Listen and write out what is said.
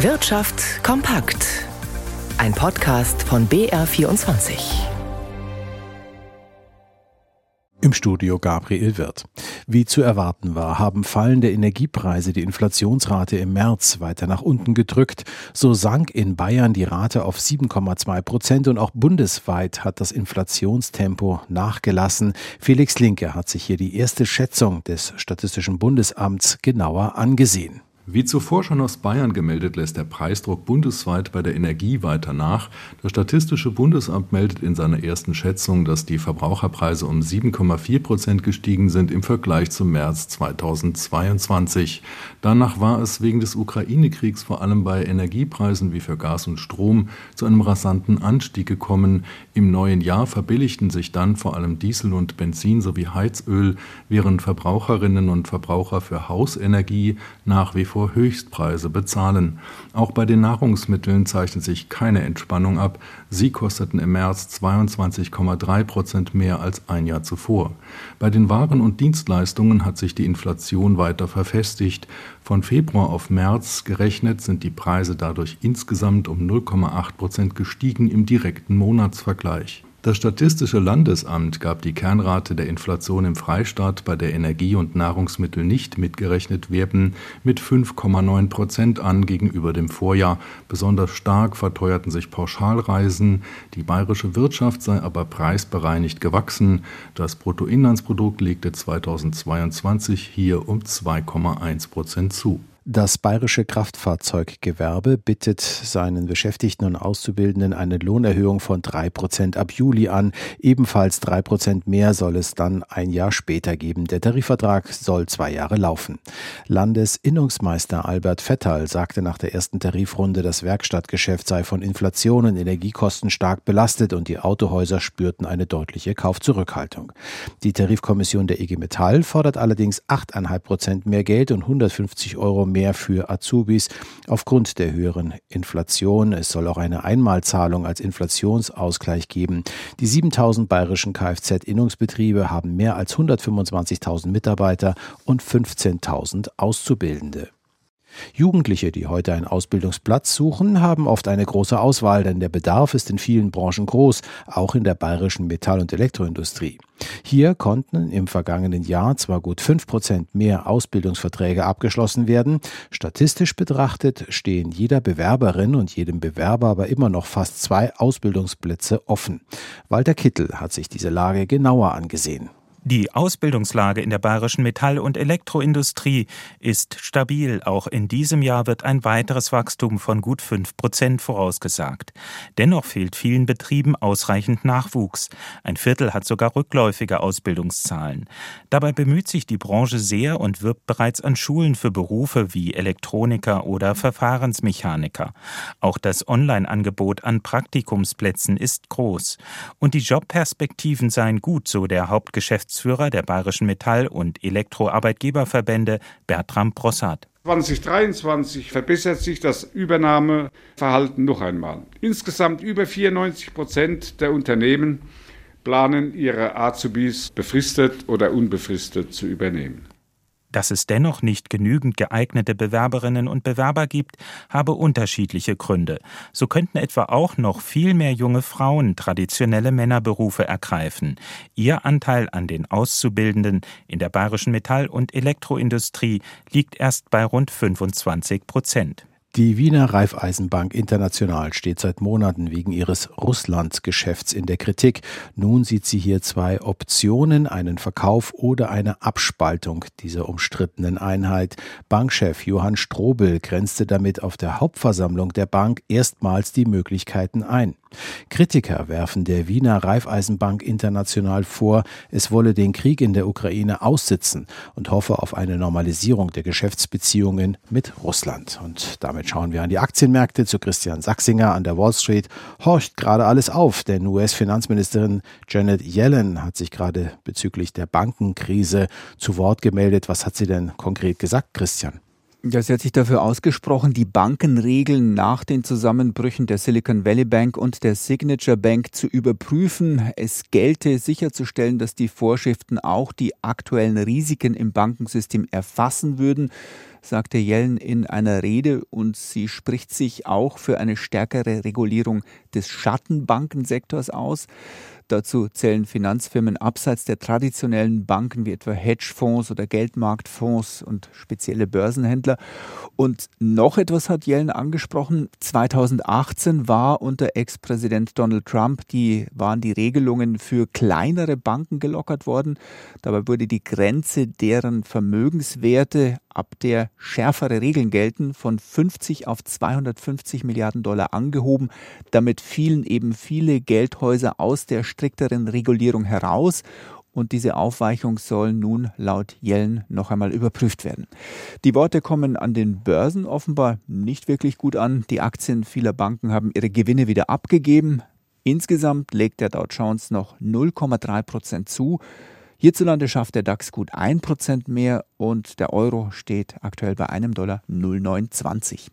Wirtschaft kompakt. Ein Podcast von BR24. Im Studio Gabriel Wirth. Wie zu erwarten war, haben fallende Energiepreise die Inflationsrate im März weiter nach unten gedrückt. So sank in Bayern die Rate auf 7,2 Prozent und auch bundesweit hat das Inflationstempo nachgelassen. Felix Linke hat sich hier die erste Schätzung des Statistischen Bundesamts genauer angesehen. Wie zuvor schon aus Bayern gemeldet, lässt der Preisdruck bundesweit bei der Energie weiter nach. Das Statistische Bundesamt meldet in seiner ersten Schätzung, dass die Verbraucherpreise um 7,4 Prozent gestiegen sind im Vergleich zum März 2022. Danach war es wegen des Ukraine-Kriegs vor allem bei Energiepreisen wie für Gas und Strom zu einem rasanten Anstieg gekommen. Im neuen Jahr verbilligten sich dann vor allem Diesel und Benzin sowie Heizöl, während Verbraucherinnen und Verbraucher für Hausenergie nach wie vor vor Höchstpreise bezahlen. Auch bei den Nahrungsmitteln zeichnet sich keine Entspannung ab. Sie kosteten im März 22,3 Prozent mehr als ein Jahr zuvor. Bei den Waren und Dienstleistungen hat sich die Inflation weiter verfestigt. Von Februar auf März gerechnet sind die Preise dadurch insgesamt um 0,8 Prozent gestiegen im direkten Monatsvergleich. Das Statistische Landesamt gab die Kernrate der Inflation im Freistaat, bei der Energie und Nahrungsmittel nicht mitgerechnet werden, mit 5,9 Prozent an gegenüber dem Vorjahr. Besonders stark verteuerten sich Pauschalreisen. Die bayerische Wirtschaft sei aber preisbereinigt gewachsen. Das Bruttoinlandsprodukt legte 2022 hier um 2,1 Prozent zu. Das bayerische Kraftfahrzeuggewerbe bittet seinen Beschäftigten und Auszubildenden eine Lohnerhöhung von drei Prozent ab Juli an. Ebenfalls drei Prozent mehr soll es dann ein Jahr später geben. Der Tarifvertrag soll zwei Jahre laufen. Landesinnungsmeister Albert Vettal sagte nach der ersten Tarifrunde, das Werkstattgeschäft sei von Inflation und Energiekosten stark belastet und die Autohäuser spürten eine deutliche Kaufzurückhaltung. Die Tarifkommission der IG Metall fordert allerdings 8,5 Prozent mehr Geld und 150 Euro mehr mehr für Azubis aufgrund der höheren Inflation. Es soll auch eine Einmalzahlung als Inflationsausgleich geben. Die 7000 bayerischen Kfz-Innungsbetriebe haben mehr als 125.000 Mitarbeiter und 15.000 Auszubildende. Jugendliche, die heute einen Ausbildungsplatz suchen, haben oft eine große Auswahl, denn der Bedarf ist in vielen Branchen groß, auch in der bayerischen Metall- und Elektroindustrie. Hier konnten im vergangenen Jahr zwar gut fünf Prozent mehr Ausbildungsverträge abgeschlossen werden, statistisch betrachtet stehen jeder Bewerberin und jedem Bewerber aber immer noch fast zwei Ausbildungsplätze offen. Walter Kittel hat sich diese Lage genauer angesehen. Die Ausbildungslage in der bayerischen Metall- und Elektroindustrie ist stabil. Auch in diesem Jahr wird ein weiteres Wachstum von gut fünf Prozent vorausgesagt. Dennoch fehlt vielen Betrieben ausreichend Nachwuchs. Ein Viertel hat sogar rückläufige Ausbildungszahlen. Dabei bemüht sich die Branche sehr und wirbt bereits an Schulen für Berufe wie Elektroniker oder Verfahrensmechaniker. Auch das Online-Angebot an Praktikumsplätzen ist groß. Und die Jobperspektiven seien gut, so der Hauptgeschäftsführer Geschäftsführer der Bayerischen Metall- und Elektroarbeitgeberverbände Bertram Brossard. 2023 verbessert sich das Übernahmeverhalten noch einmal. Insgesamt über 94 Prozent der Unternehmen planen ihre Azubis befristet oder unbefristet zu übernehmen. Dass es dennoch nicht genügend geeignete Bewerberinnen und Bewerber gibt, habe unterschiedliche Gründe. So könnten etwa auch noch viel mehr junge Frauen traditionelle Männerberufe ergreifen. Ihr Anteil an den Auszubildenden in der bayerischen Metall- und Elektroindustrie liegt erst bei rund 25 Prozent. Die Wiener Raiffeisenbank International steht seit Monaten wegen ihres Russland-Geschäfts in der Kritik. Nun sieht sie hier zwei Optionen, einen Verkauf oder eine Abspaltung dieser umstrittenen Einheit. Bankchef Johann Strobel grenzte damit auf der Hauptversammlung der Bank erstmals die Möglichkeiten ein. Kritiker werfen der Wiener Raiffeisenbank International vor, es wolle den Krieg in der Ukraine aussitzen und hoffe auf eine Normalisierung der Geschäftsbeziehungen mit Russland. Und damit schauen wir an die Aktienmärkte zu Christian Sachsinger an der Wall Street. Horcht gerade alles auf, denn US-Finanzministerin Janet Yellen hat sich gerade bezüglich der Bankenkrise zu Wort gemeldet. Was hat sie denn konkret gesagt, Christian? Ja, sie hat sich dafür ausgesprochen, die Bankenregeln nach den Zusammenbrüchen der Silicon Valley Bank und der Signature Bank zu überprüfen. Es gelte sicherzustellen, dass die Vorschriften auch die aktuellen Risiken im Bankensystem erfassen würden. Sagte Yellen in einer Rede und sie spricht sich auch für eine stärkere Regulierung des Schattenbankensektors aus. Dazu zählen Finanzfirmen abseits der traditionellen Banken wie etwa Hedgefonds oder Geldmarktfonds und spezielle Börsenhändler. Und noch etwas hat Yellen angesprochen. 2018 war unter Ex-Präsident Donald Trump die, waren die Regelungen für kleinere Banken gelockert worden. Dabei wurde die Grenze deren Vermögenswerte ab der schärfere Regeln gelten, von 50 auf 250 Milliarden Dollar angehoben. Damit fielen eben viele Geldhäuser aus der strikteren Regulierung heraus und diese Aufweichung soll nun laut Yellen noch einmal überprüft werden. Die Worte kommen an den Börsen offenbar nicht wirklich gut an. Die Aktien vieler Banken haben ihre Gewinne wieder abgegeben. Insgesamt legt der Dow Jones noch 0,3 Prozent zu. Hierzulande schafft der DAX gut 1% mehr und der Euro steht aktuell bei einem Dollar 0,920.